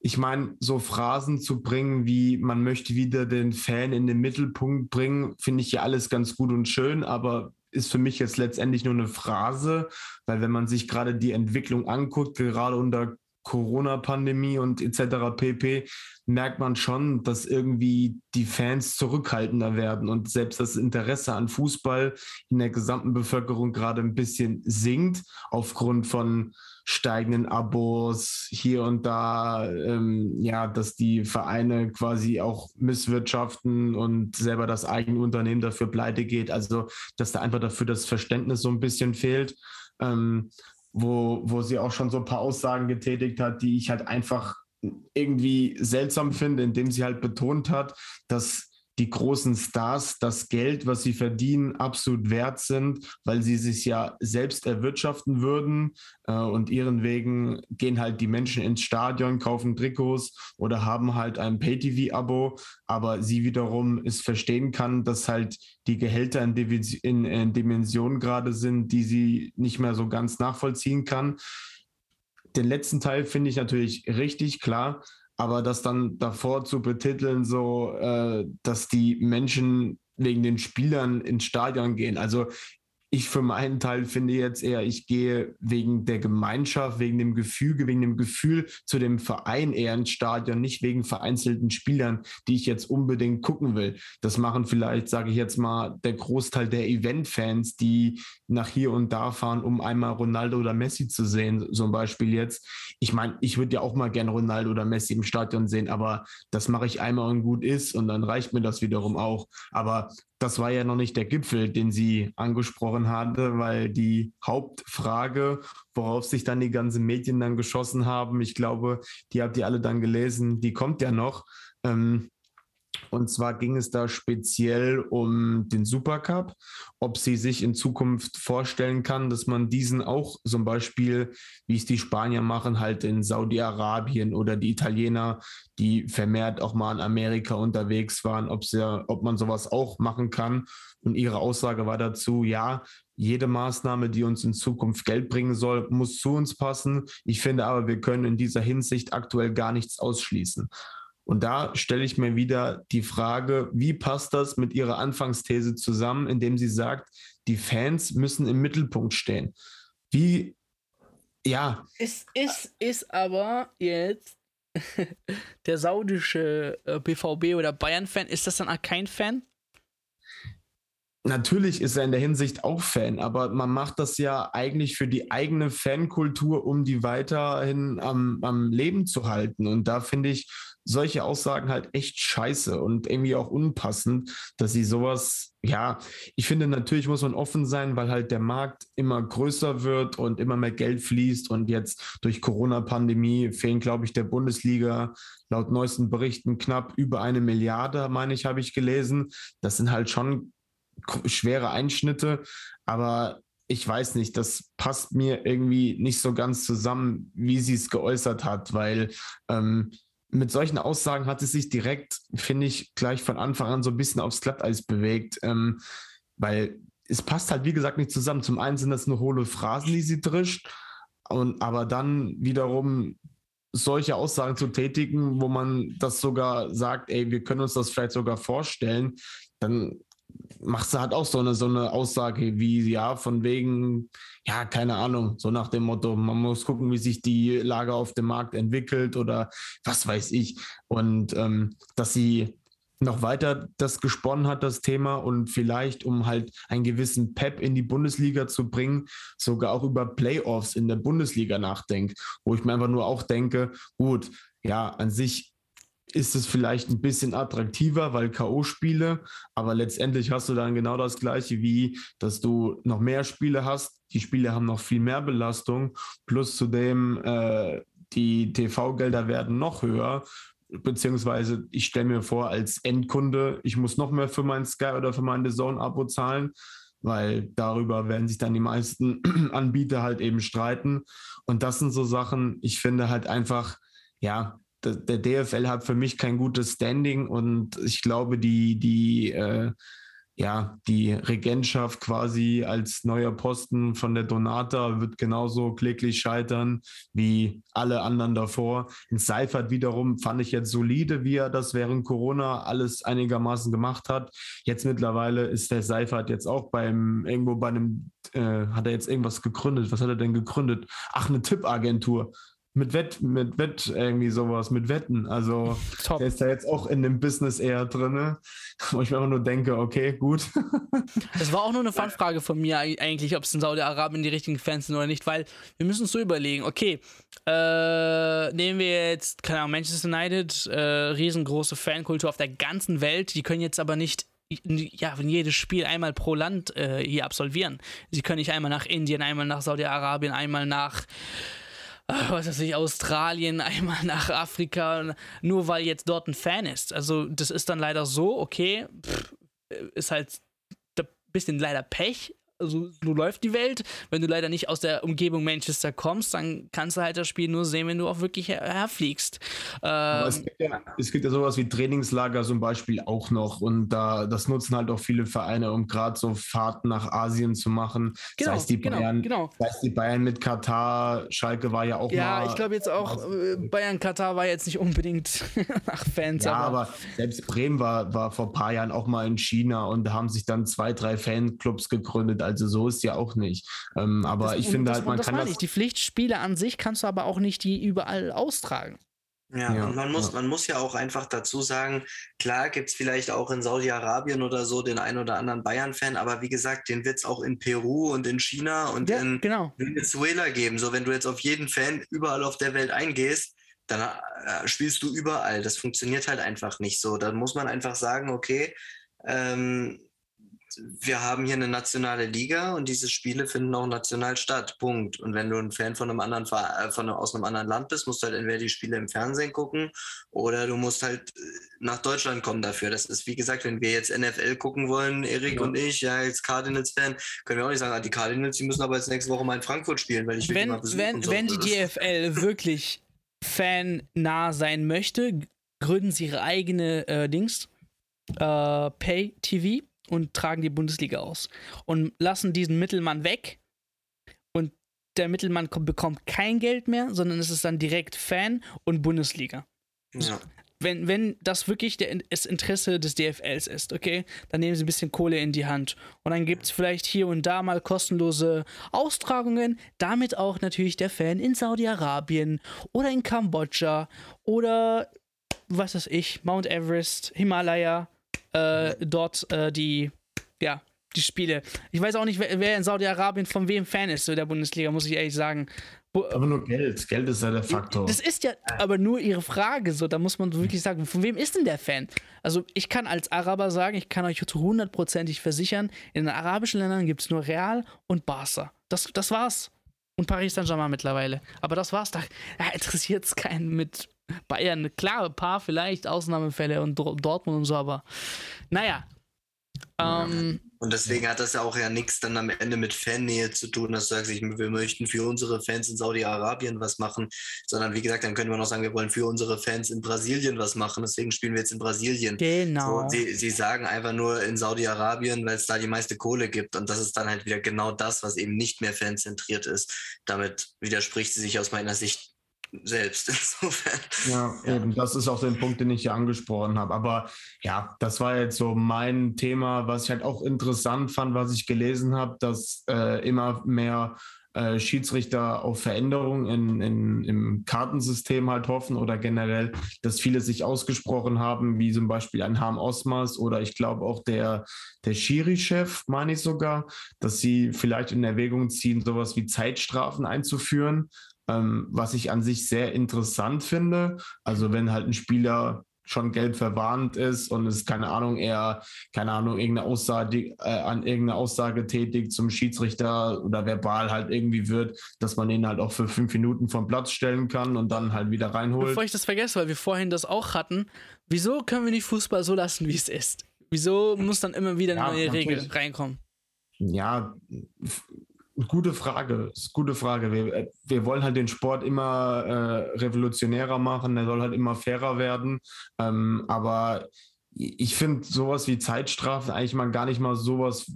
ich meine, so Phrasen zu bringen, wie man möchte wieder den Fan in den Mittelpunkt bringen, finde ich ja alles ganz gut und schön, aber ist für mich jetzt letztendlich nur eine Phrase, weil wenn man sich gerade die Entwicklung anguckt, gerade unter Corona-Pandemie und etc. pp, merkt man schon, dass irgendwie die Fans zurückhaltender werden und selbst das Interesse an Fußball in der gesamten Bevölkerung gerade ein bisschen sinkt aufgrund von steigenden Abos hier und da, ähm, ja, dass die Vereine quasi auch misswirtschaften und selber das eigene Unternehmen dafür pleite geht. Also, dass da einfach dafür das Verständnis so ein bisschen fehlt. Ähm, wo, wo sie auch schon so ein paar Aussagen getätigt hat, die ich halt einfach irgendwie seltsam finde, indem sie halt betont hat, dass die großen Stars das Geld, was sie verdienen, absolut wert sind, weil sie sich ja selbst erwirtschaften würden. Äh, und ihren Wegen gehen halt die Menschen ins Stadion, kaufen Trikots oder haben halt ein Pay-TV-Abo. Aber sie wiederum es verstehen kann, dass halt die Gehälter in, in, in Dimensionen gerade sind, die sie nicht mehr so ganz nachvollziehen kann. Den letzten Teil finde ich natürlich richtig klar, aber das dann davor zu betiteln, so, äh, dass die Menschen wegen den Spielern ins Stadion gehen. Also ich für meinen Teil finde jetzt eher, ich gehe wegen der Gemeinschaft, wegen dem Gefüge, wegen dem Gefühl zu dem Verein eher ins Stadion, nicht wegen vereinzelten Spielern, die ich jetzt unbedingt gucken will. Das machen vielleicht, sage ich jetzt mal, der Großteil der Event-Fans, die nach hier und da fahren, um einmal Ronaldo oder Messi zu sehen, zum Beispiel jetzt. Ich meine, ich würde ja auch mal gerne Ronaldo oder Messi im Stadion sehen, aber das mache ich einmal und gut ist und dann reicht mir das wiederum auch. Aber das war ja noch nicht der Gipfel, den sie angesprochen hatte, weil die Hauptfrage, worauf sich dann die ganzen Medien dann geschossen haben, ich glaube, die habt ihr alle dann gelesen, die kommt ja noch. Ähm, und zwar ging es da speziell um den Supercup, ob sie sich in Zukunft vorstellen kann, dass man diesen auch zum Beispiel, wie es die Spanier machen, halt in Saudi-Arabien oder die Italiener, die vermehrt auch mal in Amerika unterwegs waren, ob, sie, ob man sowas auch machen kann. Und ihre Aussage war dazu, ja, jede Maßnahme, die uns in Zukunft Geld bringen soll, muss zu uns passen. Ich finde aber, wir können in dieser Hinsicht aktuell gar nichts ausschließen. Und da stelle ich mir wieder die Frage, wie passt das mit Ihrer Anfangsthese zusammen, indem sie sagt, die Fans müssen im Mittelpunkt stehen. Wie, ja. Es ist, ist aber jetzt der saudische BVB äh, oder Bayern-Fan, ist das dann auch kein Fan? Natürlich ist er in der Hinsicht auch Fan, aber man macht das ja eigentlich für die eigene Fankultur, um die weiterhin am, am Leben zu halten. Und da finde ich solche Aussagen halt echt scheiße und irgendwie auch unpassend, dass sie sowas, ja, ich finde natürlich muss man offen sein, weil halt der Markt immer größer wird und immer mehr Geld fließt und jetzt durch Corona-Pandemie fehlen, glaube ich, der Bundesliga laut neuesten Berichten knapp über eine Milliarde, meine ich, habe ich gelesen. Das sind halt schon schwere Einschnitte, aber ich weiß nicht, das passt mir irgendwie nicht so ganz zusammen, wie sie es geäußert hat, weil ähm, mit solchen Aussagen hat sie sich direkt, finde ich, gleich von Anfang an so ein bisschen aufs Glatteis bewegt, ähm, weil es passt halt, wie gesagt, nicht zusammen. Zum einen sind das nur hohle Phrasen, die sie drischt, und, aber dann wiederum solche Aussagen zu tätigen, wo man das sogar sagt, ey, wir können uns das vielleicht sogar vorstellen, dann macht sie halt auch so eine, so eine Aussage wie, ja, von wegen, ja, keine Ahnung, so nach dem Motto, man muss gucken, wie sich die Lage auf dem Markt entwickelt oder was weiß ich. Und ähm, dass sie noch weiter das gesponnen hat, das Thema, und vielleicht, um halt einen gewissen Pep in die Bundesliga zu bringen, sogar auch über Playoffs in der Bundesliga nachdenkt, wo ich mir einfach nur auch denke, gut, ja, an sich ist es vielleicht ein bisschen attraktiver, weil K.O.-Spiele, aber letztendlich hast du dann genau das Gleiche wie, dass du noch mehr Spiele hast. Die Spiele haben noch viel mehr Belastung, plus zudem äh, die TV-Gelder werden noch höher. Beziehungsweise ich stelle mir vor, als Endkunde, ich muss noch mehr für mein Sky oder für mein Zone-Abo zahlen, weil darüber werden sich dann die meisten Anbieter halt eben streiten. Und das sind so Sachen, ich finde halt einfach, ja, der DFL hat für mich kein gutes Standing und ich glaube, die, die, äh, ja, die Regentschaft quasi als neuer Posten von der Donata wird genauso kläglich scheitern wie alle anderen davor. In Seifert wiederum fand ich jetzt solide, wie er das während Corona alles einigermaßen gemacht hat. Jetzt mittlerweile ist der Seifert jetzt auch beim, irgendwo bei einem, äh, hat er jetzt irgendwas gegründet. Was hat er denn gegründet? Ach, eine Tippagentur mit Wett, mit Wett irgendwie sowas, mit Wetten. Also Top. der ist da jetzt auch in dem Business eher drin, wo ich mir einfach nur denke, okay, gut. Das war auch nur eine Fanfrage von mir eigentlich, ob es in Saudi-Arabien die richtigen Fans sind oder nicht, weil wir müssen uns so überlegen, okay, äh, nehmen wir jetzt, keine Ahnung, Manchester United, äh, riesengroße Fankultur auf der ganzen Welt, die können jetzt aber nicht ja, jedes Spiel einmal pro Land äh, hier absolvieren. Sie können nicht einmal nach Indien, einmal nach Saudi-Arabien, einmal nach was weiß ich, Australien, einmal nach Afrika, nur weil jetzt dort ein Fan ist. Also das ist dann leider so, okay, pff, ist halt ein bisschen leider Pech, also so läuft die Welt. Wenn du leider nicht aus der Umgebung Manchester kommst, dann kannst du halt das Spiel nur sehen, wenn du auch wirklich her herfliegst. Ähm, es, gibt ja, es gibt ja sowas wie Trainingslager zum Beispiel auch noch und da das nutzen halt auch viele Vereine, um gerade so Fahrten nach Asien zu machen. Genau, sei es die genau, Bayern, genau. sei es die Bayern mit Katar, Schalke war ja auch ja, mal. Ja, ich glaube jetzt auch äh, Bayern Katar war jetzt nicht unbedingt nach Fans. Ja, aber, aber selbst Bremen war, war vor ein paar Jahren auch mal in China und da haben sich dann zwei, drei Fanclubs gegründet Also so ist ja auch nicht. Ähm, aber das, ich finde halt, man das kann das. Nicht. Die Pflichtspiele an sich kannst du aber auch nicht die überall austragen. Ja, ja, und man muss, ja. man muss ja auch einfach dazu sagen, klar gibt es vielleicht auch in Saudi-Arabien oder so den einen oder anderen Bayern-Fan, aber wie gesagt, den wird es auch in Peru und in China und ja, in genau. Venezuela geben. So, wenn du jetzt auf jeden Fan überall auf der Welt eingehst, dann äh, spielst du überall. Das funktioniert halt einfach nicht so. Dann muss man einfach sagen, okay, ähm, wir haben hier eine nationale Liga und diese Spiele finden auch national statt. Punkt. Und wenn du ein Fan von einem anderen äh, von aus einem anderen Land bist, musst du halt entweder die Spiele im Fernsehen gucken oder du musst halt äh, nach Deutschland kommen dafür. Das ist wie gesagt, wenn wir jetzt NFL gucken wollen, Erik ja. und ich, ja als Cardinals-Fan, können wir auch nicht sagen, ah, die Cardinals, die müssen aber jetzt nächste Woche mal in Frankfurt spielen, weil ich will wenn, mal besuchen. Wenn, wenn die DFL wirklich fannah sein möchte, gründen sie ihre eigene äh, Dings, äh, Pay-TV und tragen die Bundesliga aus und lassen diesen Mittelmann weg und der Mittelmann kommt, bekommt kein Geld mehr, sondern es ist dann direkt Fan und Bundesliga. Ja. Wenn, wenn das wirklich der, das Interesse des DFLs ist, okay, dann nehmen sie ein bisschen Kohle in die Hand. Und dann gibt es vielleicht hier und da mal kostenlose Austragungen, damit auch natürlich der Fan in Saudi-Arabien oder in Kambodscha oder was weiß ich, Mount Everest, Himalaya, äh, dort äh, die, ja, die Spiele. Ich weiß auch nicht, wer, wer in Saudi-Arabien von wem Fan ist, so der Bundesliga, muss ich ehrlich sagen. Aber nur Geld. Geld ist ja der Faktor. Das ist ja aber nur ihre Frage. So, da muss man wirklich sagen, von wem ist denn der Fan? Also, ich kann als Araber sagen, ich kann euch zu hundertprozentig versichern, in den arabischen Ländern gibt es nur Real und Barca. Das, das war's. Und Paris Saint-Germain mittlerweile. Aber das war's. Da ja, interessiert es keinen mit Bayern, klar, ein paar vielleicht Ausnahmefälle und Dortmund und so, aber naja. Ähm, und deswegen hat das ja auch ja nichts dann am Ende mit Fannähe zu tun, dass du sagst, wir möchten für unsere Fans in Saudi-Arabien was machen, sondern wie gesagt, dann können wir noch sagen, wir wollen für unsere Fans in Brasilien was machen, deswegen spielen wir jetzt in Brasilien. Genau. So, sie, sie sagen einfach nur in Saudi-Arabien, weil es da die meiste Kohle gibt und das ist dann halt wieder genau das, was eben nicht mehr fanzentriert ist. Damit widerspricht sie sich aus meiner Sicht selbst insofern. Ja, ja, eben, das ist auch der Punkt, den ich hier angesprochen habe. Aber ja, das war jetzt so mein Thema, was ich halt auch interessant fand, was ich gelesen habe, dass äh, immer mehr äh, Schiedsrichter auf Veränderungen in, in, im Kartensystem halt hoffen oder generell, dass viele sich ausgesprochen haben, wie zum Beispiel ein Harm Osmas oder ich glaube auch der, der Schiri-Chef, meine ich sogar, dass sie vielleicht in Erwägung ziehen, sowas wie Zeitstrafen einzuführen ähm, was ich an sich sehr interessant finde. Also wenn halt ein Spieler schon gelb verwarnt ist und es, keine Ahnung, er, keine Ahnung, irgendeine Aussage, äh, an irgendeine Aussage tätigt zum Schiedsrichter oder verbal halt irgendwie wird, dass man ihn halt auch für fünf Minuten vom Platz stellen kann und dann halt wieder reinholt. Bevor ich das vergesse, weil wir vorhin das auch hatten, wieso können wir nicht Fußball so lassen, wie es ist? Wieso muss dann immer wieder eine ja, neue Regel reinkommen? Ja, Gute Frage, gute Frage. Wir, äh, wir wollen halt den Sport immer äh, revolutionärer machen, der soll halt immer fairer werden. Ähm, aber ich finde sowas wie Zeitstrafen eigentlich mal gar nicht mal sowas.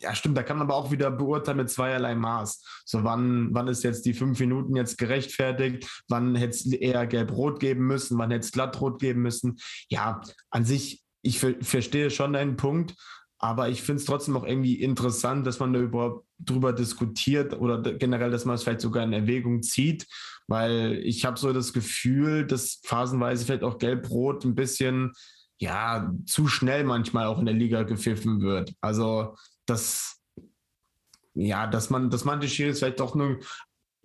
Ja, stimmt, da kann man aber auch wieder beurteilen mit zweierlei Maß. So, wann, wann ist jetzt die fünf Minuten jetzt gerechtfertigt? Wann hätte es eher gelb-rot geben müssen? Wann hätte es glatt-rot geben müssen? Ja, an sich, ich verstehe schon deinen Punkt, aber ich finde es trotzdem auch irgendwie interessant, dass man da überhaupt drüber diskutiert oder generell, dass man es vielleicht sogar in Erwägung zieht, weil ich habe so das Gefühl, dass phasenweise vielleicht auch Gelb-Rot ein bisschen ja zu schnell manchmal auch in der Liga gepfiffen wird. Also das ja, dass man, dass manche Schiris vielleicht doch eine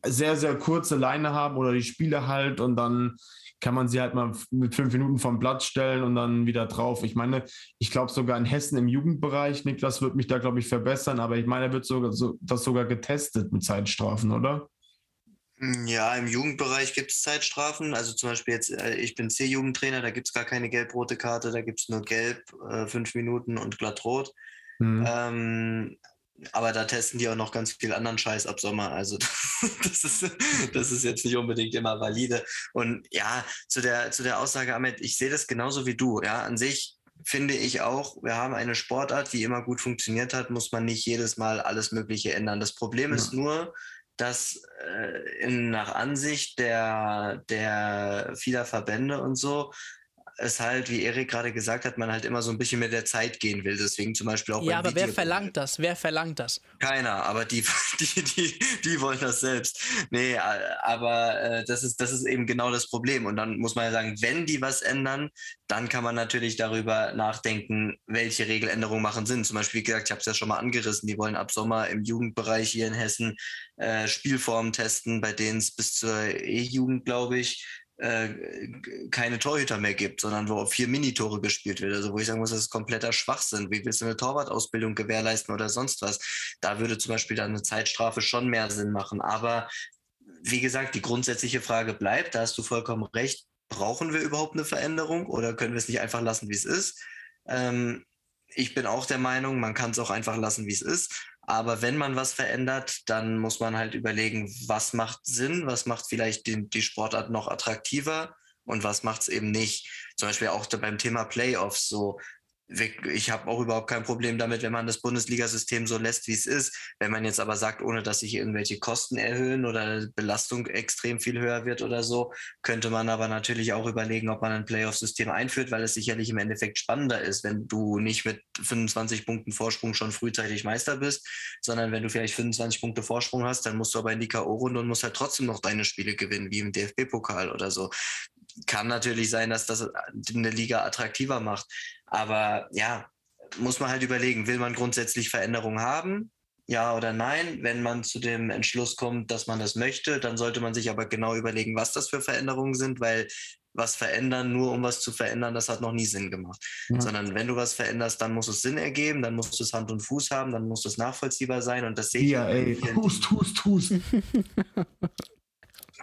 sehr, sehr kurze Leine haben oder die Spiele halt und dann kann man sie halt mal mit fünf Minuten vom Platz stellen und dann wieder drauf. Ich meine, ich glaube sogar in Hessen im Jugendbereich, Niklas wird mich da, glaube ich, verbessern, aber ich meine, er wird sogar so, das sogar getestet mit Zeitstrafen, oder? Ja, im Jugendbereich gibt es Zeitstrafen. Also zum Beispiel jetzt, äh, ich bin C-Jugendtrainer, da gibt es gar keine gelb-rote Karte, da gibt es nur gelb, äh, fünf Minuten und glatt-rot. Mhm. Ähm, aber da testen die auch noch ganz viel anderen Scheiß ab Sommer. Also das ist, das ist jetzt nicht unbedingt immer valide. Und ja, zu der, zu der Aussage, Ahmed, ich sehe das genauso wie du. Ja, an sich finde ich auch, wir haben eine Sportart, die immer gut funktioniert hat, muss man nicht jedes Mal alles Mögliche ändern. Das Problem ja. ist nur, dass äh, in, nach Ansicht der, der vieler Verbände und so es halt, wie Erik gerade gesagt hat, man halt immer so ein bisschen mit der Zeit gehen will. Deswegen zum Beispiel auch Ja, aber wer verlangt das? Wer verlangt das? Keiner, aber die, die, die, die wollen das selbst. Nee, aber äh, das, ist, das ist eben genau das Problem. Und dann muss man ja sagen, wenn die was ändern, dann kann man natürlich darüber nachdenken, welche Regeländerungen machen Sinn. Zum Beispiel, wie gesagt, ich habe es ja schon mal angerissen, die wollen ab Sommer im Jugendbereich hier in Hessen äh, Spielformen testen, bei denen es bis zur E-Jugend, glaube ich, keine Torhüter mehr gibt, sondern wo vier Minitore gespielt wird. Also wo ich sagen muss, das ist kompletter Schwachsinn. Wie willst du eine Torwartausbildung gewährleisten oder sonst was? Da würde zum Beispiel dann eine Zeitstrafe schon mehr Sinn machen. Aber wie gesagt, die grundsätzliche Frage bleibt, da hast du vollkommen recht, brauchen wir überhaupt eine Veränderung oder können wir es nicht einfach lassen, wie es ist? Ähm, ich bin auch der Meinung, man kann es auch einfach lassen, wie es ist. Aber wenn man was verändert, dann muss man halt überlegen, was macht Sinn, was macht vielleicht die, die Sportart noch attraktiver und was macht es eben nicht. Zum Beispiel auch beim Thema Playoffs so ich habe auch überhaupt kein Problem damit, wenn man das Bundesliga-System so lässt, wie es ist. Wenn man jetzt aber sagt, ohne dass sich irgendwelche Kosten erhöhen oder Belastung extrem viel höher wird oder so, könnte man aber natürlich auch überlegen, ob man ein Playoff-System einführt, weil es sicherlich im Endeffekt spannender ist, wenn du nicht mit 25 Punkten Vorsprung schon frühzeitig Meister bist, sondern wenn du vielleicht 25 Punkte Vorsprung hast, dann musst du aber in die K.O.-Runde und musst halt trotzdem noch deine Spiele gewinnen, wie im DFB-Pokal oder so kann natürlich sein, dass das eine Liga attraktiver macht. Aber ja, muss man halt überlegen, will man grundsätzlich Veränderungen haben? Ja oder nein? Wenn man zu dem Entschluss kommt, dass man das möchte, dann sollte man sich aber genau überlegen, was das für Veränderungen sind, weil was verändern, nur um was zu verändern, das hat noch nie Sinn gemacht. Ja. Sondern wenn du was veränderst, dann muss es Sinn ergeben, dann muss es Hand und Fuß haben, dann muss es nachvollziehbar sein und das sehe ich. Ja, ey, tust, tust, tust.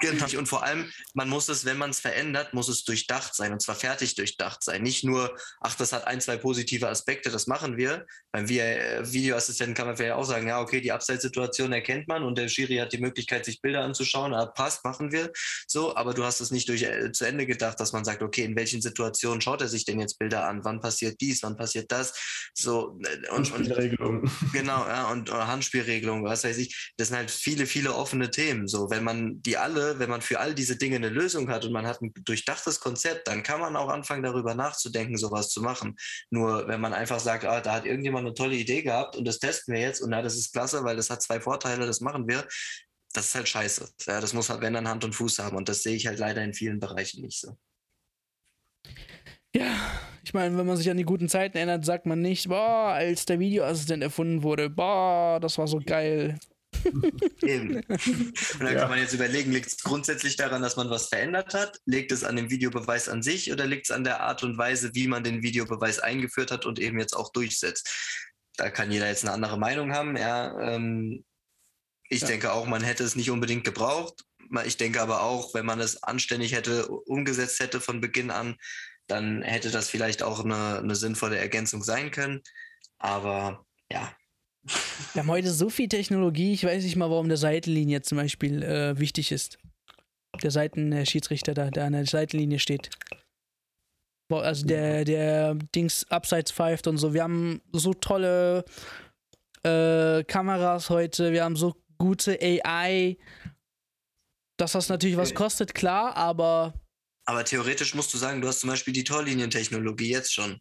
Genau. Und vor allem, man muss es, wenn man es verändert, muss es durchdacht sein und zwar fertig durchdacht sein. Nicht nur, ach, das hat ein, zwei positive Aspekte, das machen wir. Beim Videoassistenten kann man vielleicht auch sagen, ja, okay, die Abseitssituation erkennt man und der Schiri hat die Möglichkeit, sich Bilder anzuschauen, ah, passt, machen wir. So, aber du hast es nicht durch, äh, zu Ende gedacht, dass man sagt, okay, in welchen Situationen schaut er sich denn jetzt Bilder an? Wann passiert dies? Wann passiert das? So, äh, und, Handspielregelung. genau, ja, und Handspielregelung, was weiß ich. Das sind halt viele, viele offene Themen. So, wenn man die alle wenn man für all diese Dinge eine Lösung hat und man hat ein durchdachtes Konzept, dann kann man auch anfangen, darüber nachzudenken, sowas zu machen. Nur wenn man einfach sagt, ah, da hat irgendjemand eine tolle Idee gehabt und das testen wir jetzt und ja, das ist klasse, weil das hat zwei Vorteile, das machen wir, das ist halt scheiße. Ja, das muss halt, wenn dann Hand und Fuß haben und das sehe ich halt leider in vielen Bereichen nicht so. Ja, ich meine, wenn man sich an die guten Zeiten erinnert, sagt man nicht, boah, als der Videoassistent erfunden wurde, boah, das war so geil. Eben. Und dann ja. kann man jetzt überlegen, liegt es grundsätzlich daran, dass man was verändert hat? Liegt es an dem Videobeweis an sich oder liegt es an der Art und Weise, wie man den Videobeweis eingeführt hat und eben jetzt auch durchsetzt? Da kann jeder jetzt eine andere Meinung haben. Ja, ähm, ich ja. denke auch, man hätte es nicht unbedingt gebraucht. Ich denke aber auch, wenn man es anständig hätte umgesetzt hätte von Beginn an, dann hätte das vielleicht auch eine, eine sinnvolle Ergänzung sein können. Aber ja, wir haben heute so viel Technologie, ich weiß nicht mal, warum der Seitenlinie zum Beispiel äh, wichtig ist. Der Seitenschiedsrichter da, der an der Seitenlinie steht. Also der, der Dings abseits pfeift und so. Wir haben so tolle äh, Kameras heute, wir haben so gute AI. Dass das natürlich was kostet, klar, aber. Aber theoretisch musst du sagen, du hast zum Beispiel die Torlinientechnologie jetzt schon.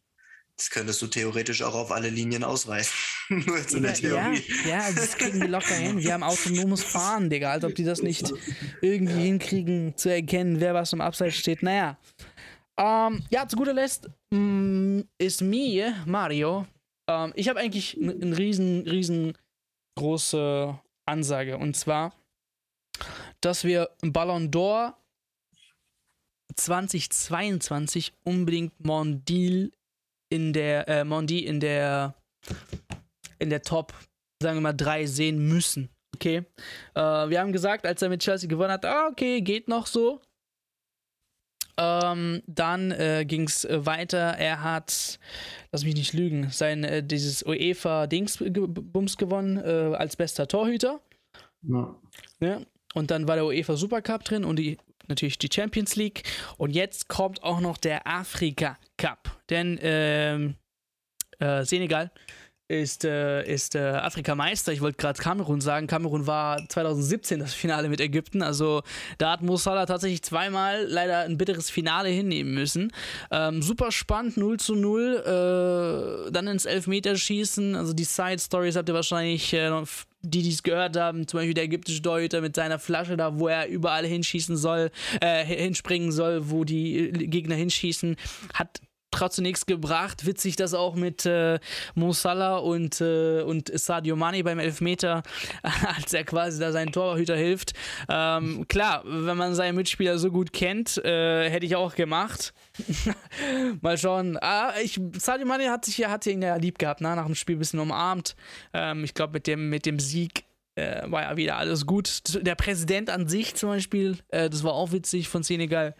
Das könntest du theoretisch auch auf alle Linien ausweisen. Nur jetzt in der Theorie. Ja, ja, das kriegen wir locker hin. Wir haben autonomes Fahren, Digga. Als ob die das nicht irgendwie hinkriegen, zu erkennen, wer was im Abseits steht. Naja. Ähm, ja, zu guter Letzt mm, ist mir, Mario. Ähm, ich habe eigentlich eine ein riesen, riesengroße Ansage. Und zwar, dass wir Ballon d'Or 2022 unbedingt Mondil in der, äh, Mondi in der, in der Top, sagen wir mal, drei sehen müssen. Okay. Äh, wir haben gesagt, als er mit Chelsea gewonnen hat, ah, okay, geht noch so. Ähm, dann äh, ging es äh, weiter. Er hat, lass mich nicht lügen, sein äh, dieses UEFA-Dings-Bums gewonnen äh, als bester Torhüter. Ja. ja. Und dann war der UEFA Supercup drin und die natürlich die Champions League. Und jetzt kommt auch noch der Afrika Cup. Denn ähm, äh, Senegal ist, äh, ist äh, Afrikameister. Ich wollte gerade Kamerun sagen. Kamerun war 2017 das Finale mit Ägypten. Also da hat Mo tatsächlich zweimal leider ein bitteres Finale hinnehmen müssen. Ähm, super spannend, 0 zu 0. Äh, dann ins Elfmeterschießen. Also die Side-Stories habt ihr wahrscheinlich äh, die, die es gehört haben, zum Beispiel der ägyptische Torhüter mit seiner Flasche da, wo er überall hinschießen soll, äh, hinspringen soll, wo die Gegner hinschießen, hat trotzdem nichts gebracht. Witzig, dass auch mit äh, Mo und, äh, und Sadio Mane beim Elfmeter, als er quasi da seinen Torhüter hilft. Ähm, klar, wenn man seinen Mitspieler so gut kennt, äh, hätte ich auch gemacht. Mal schauen. Ah, ich, Sadio Mane hat sich ja hat ihn ja lieb gehabt, ne? nach dem Spiel ein bisschen umarmt. Ähm, ich glaube, mit dem, mit dem Sieg äh, war ja wieder alles gut. Der Präsident an sich zum Beispiel, äh, das war auch witzig von Senegal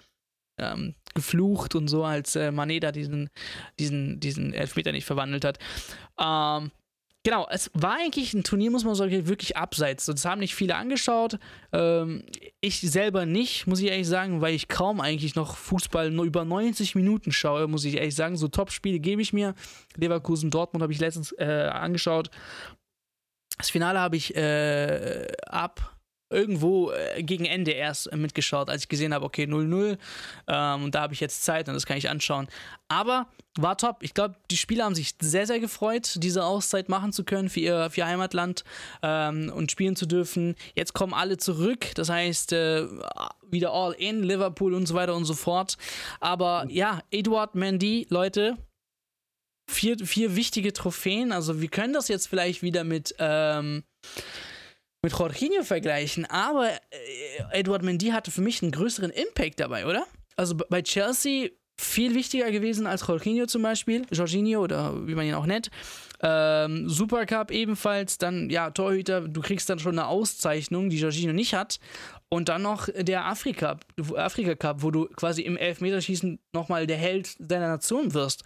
ähm, geflucht und so, als äh, Maneda diesen, diesen, diesen Elfmeter nicht verwandelt hat. Ähm, genau, es war eigentlich ein Turnier, muss man sagen, wirklich abseits. Das haben nicht viele angeschaut. Ähm, ich selber nicht, muss ich ehrlich sagen, weil ich kaum eigentlich noch Fußball nur über 90 Minuten schaue, muss ich ehrlich sagen. So Top-Spiele gebe ich mir. Leverkusen, Dortmund habe ich letztens äh, angeschaut. Das Finale habe ich äh, ab irgendwo äh, gegen Ende erst äh, mitgeschaut, als ich gesehen habe, okay, 0-0 ähm, und da habe ich jetzt Zeit und das kann ich anschauen. Aber war top. Ich glaube, die Spieler haben sich sehr, sehr gefreut, diese Auszeit machen zu können für ihr, für ihr Heimatland ähm, und spielen zu dürfen. Jetzt kommen alle zurück, das heißt, äh, wieder all in, Liverpool und so weiter und so fort. Aber ja, Eduard Mendy, Leute, vier, vier wichtige Trophäen. Also wir können das jetzt vielleicht wieder mit ähm, mit Jorginho vergleichen, aber äh, Edward Mendy hatte für mich einen größeren Impact dabei, oder? Also bei Chelsea viel wichtiger gewesen als Jorginho zum Beispiel, Jorginho oder wie man ihn auch nennt. Ähm, Supercup ebenfalls, dann ja, Torhüter, du kriegst dann schon eine Auszeichnung, die Jorginho nicht hat. Und dann noch der Afrika, Afrika Cup, wo du quasi im Elfmeterschießen nochmal der Held deiner Nation wirst.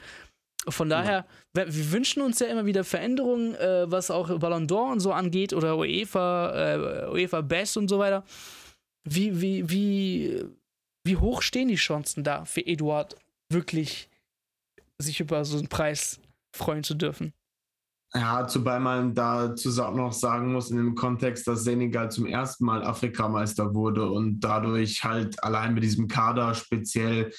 Von daher, ja. wir wünschen uns ja immer wieder Veränderungen, äh, was auch Ballon d'Or und so angeht oder UEFA, äh, UEFA Best und so weiter. Wie, wie, wie, wie hoch stehen die Chancen da für Eduard, wirklich sich über so einen Preis freuen zu dürfen? Ja, zumal man dazu noch sagen muss, in dem Kontext, dass Senegal zum ersten Mal Afrikameister wurde und dadurch halt allein mit diesem Kader speziell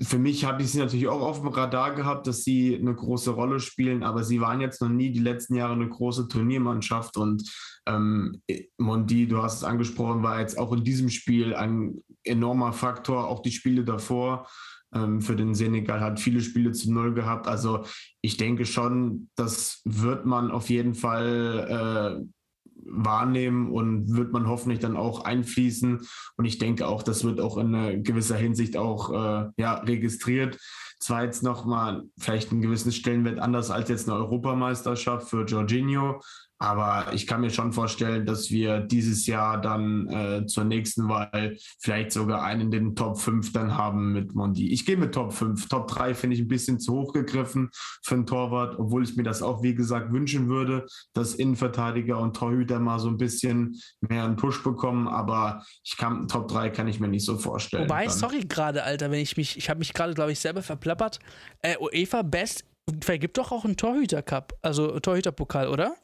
für mich habe ich sie natürlich auch auf dem Radar gehabt, dass sie eine große Rolle spielen, aber sie waren jetzt noch nie die letzten Jahre eine große Turniermannschaft und ähm, Mondi, du hast es angesprochen, war jetzt auch in diesem Spiel ein enormer Faktor, auch die Spiele davor. Ähm, für den Senegal hat viele Spiele zu Null gehabt. Also ich denke schon, das wird man auf jeden Fall äh, wahrnehmen und wird man hoffentlich dann auch einfließen. Und ich denke auch, das wird auch in gewisser Hinsicht auch äh, ja, registriert. Zwar jetzt nochmal vielleicht einen gewissen Stellenwert anders als jetzt eine Europameisterschaft für Jorginho, aber ich kann mir schon vorstellen, dass wir dieses Jahr dann äh, zur nächsten Wahl vielleicht sogar einen in den Top 5 dann haben mit Mondi. Ich gehe mit Top 5. Top 3 finde ich ein bisschen zu hoch gegriffen für einen Torwart, obwohl ich mir das auch, wie gesagt, wünschen würde, dass Innenverteidiger und Torhüter mal so ein bisschen mehr einen Push bekommen. Aber ich kann, Top 3 kann ich mir nicht so vorstellen. Wobei, dann. sorry gerade, Alter, wenn ich mich, ich habe mich gerade, glaube ich, selber verplappert. Äh, UEFA Best vergibt doch auch einen Torhüter-Cup, also Torhüter-Pokal, oder?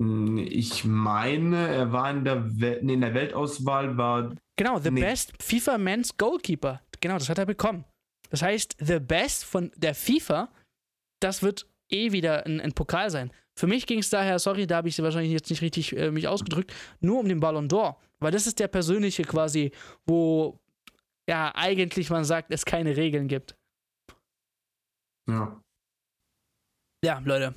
Hm, ich meine, er war in der, Wel nee, in der Weltauswahl war. Genau, The nee. Best FIFA Men's Goalkeeper. Genau, das hat er bekommen. Das heißt, The Best von der FIFA, das wird eh wieder ein, ein Pokal sein. Für mich ging es daher, sorry, da habe ich wahrscheinlich jetzt nicht richtig äh, mich ausgedrückt, nur um den Ballon d'Or. Weil das ist der persönliche quasi, wo ja eigentlich man sagt, es keine Regeln gibt. Ja. Ja, Leute,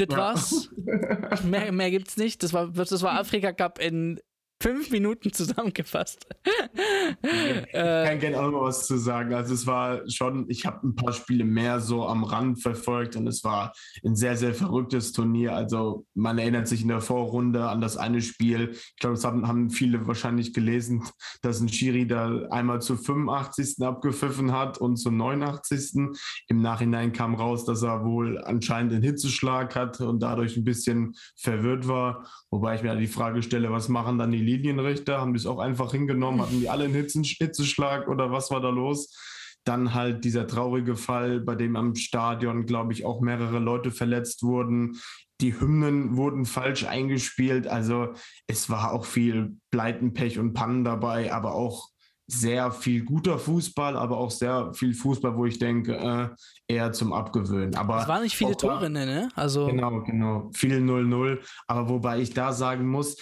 das ja. war's. mehr, mehr gibt's nicht. Das war, das war Afrika Cup in fünf Minuten zusammengefasst. ich kann gerne auch noch was zu sagen. Also es war schon, ich habe ein paar Spiele mehr so am Rand verfolgt und es war ein sehr, sehr verrücktes Turnier. Also man erinnert sich in der Vorrunde an das eine Spiel. Ich glaube, das haben, haben viele wahrscheinlich gelesen, dass ein Schiri da einmal zu 85. abgepfiffen hat und zum 89. Im Nachhinein kam raus, dass er wohl anscheinend einen Hitzeschlag hatte und dadurch ein bisschen verwirrt war. Wobei ich mir die Frage stelle, was machen dann die Linienrichter? Haben die es auch einfach hingenommen? Hatten die alle einen Hitzeschlag oder was war da los? Dann halt dieser traurige Fall, bei dem am Stadion, glaube ich, auch mehrere Leute verletzt wurden. Die Hymnen wurden falsch eingespielt. Also es war auch viel Pleitenpech und Pannen dabei, aber auch sehr viel guter Fußball, aber auch sehr viel Fußball, wo ich denke, äh, eher zum Abgewöhnen. Aber es waren nicht viele Tore, ne? Also genau, genau. Viel 0-0. Aber wobei ich da sagen muss,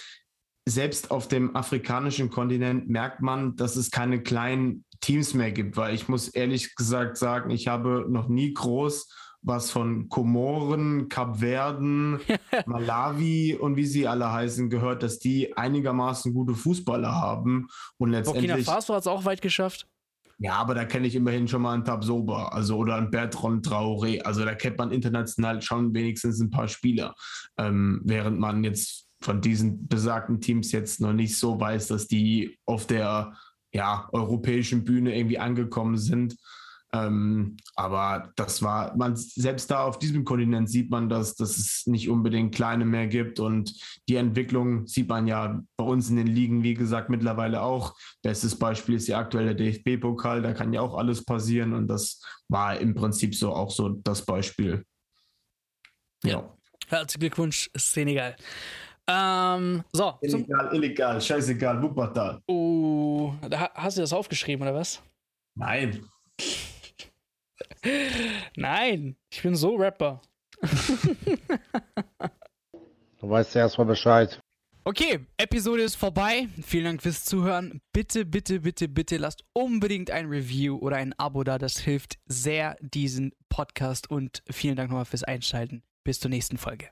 selbst auf dem afrikanischen Kontinent merkt man, dass es keine kleinen Teams mehr gibt, weil ich muss ehrlich gesagt sagen, ich habe noch nie groß was von Komoren, Kapverden, Malawi und wie sie alle heißen gehört, dass die einigermaßen gute Fußballer haben und letztendlich. Burkina Faso hat es auch weit geschafft. Ja, aber da kenne ich immerhin schon mal einen Tabsoba, also oder einen Bertrand Traoré. Also da kennt man international schon wenigstens ein paar Spieler, ähm, während man jetzt von diesen besagten Teams jetzt noch nicht so weiß, dass die auf der ja, europäischen Bühne irgendwie angekommen sind. Ähm, aber das war, man selbst da auf diesem Kontinent sieht man, dass, dass es nicht unbedingt kleine mehr gibt und die Entwicklung sieht man ja bei uns in den Ligen, wie gesagt, mittlerweile auch. Bestes Beispiel ist der aktuelle DFB-Pokal, da kann ja auch alles passieren und das war im Prinzip so auch so das Beispiel. Ja. ja. Herzlichen Glückwunsch, Senegal. Ähm, so. Illegal, illegal, scheißegal, Wuppertal. Oh, da hast du das aufgeschrieben, oder was? Nein. Nein, ich bin so Rapper. du weißt ja erstmal Bescheid. Okay, Episode ist vorbei. Vielen Dank fürs Zuhören. Bitte, bitte, bitte, bitte lasst unbedingt ein Review oder ein Abo da. Das hilft sehr diesen Podcast und vielen Dank nochmal fürs Einschalten. Bis zur nächsten Folge.